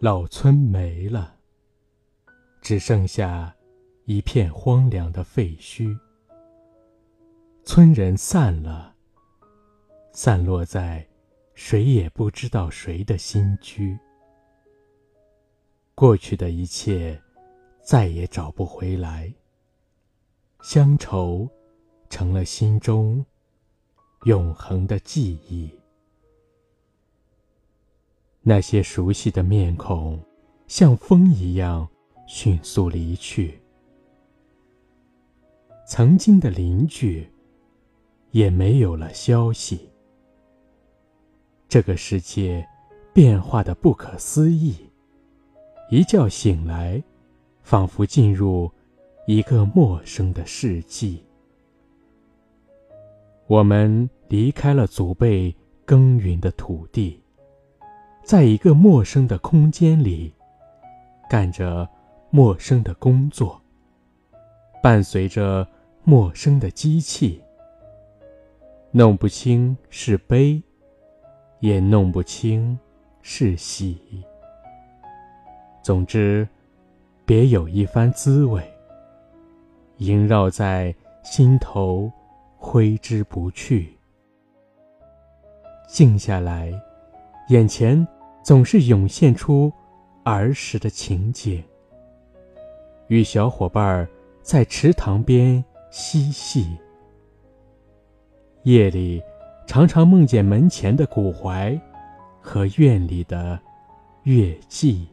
老村没了，只剩下一片荒凉的废墟。村人散了，散落在谁也不知道谁的新居。过去的一切再也找不回来，乡愁成了心中永恒的记忆。那些熟悉的面孔，像风一样迅速离去。曾经的邻居，也没有了消息。这个世界变化的不可思议，一觉醒来，仿佛进入一个陌生的世纪。我们离开了祖辈耕耘的土地。在一个陌生的空间里，干着陌生的工作，伴随着陌生的机器，弄不清是悲，也弄不清是喜。总之，别有一番滋味，萦绕在心头，挥之不去。静下来，眼前。总是涌现出儿时的情景，与小伙伴在池塘边嬉戏。夜里，常常梦见门前的古槐和院里的月季。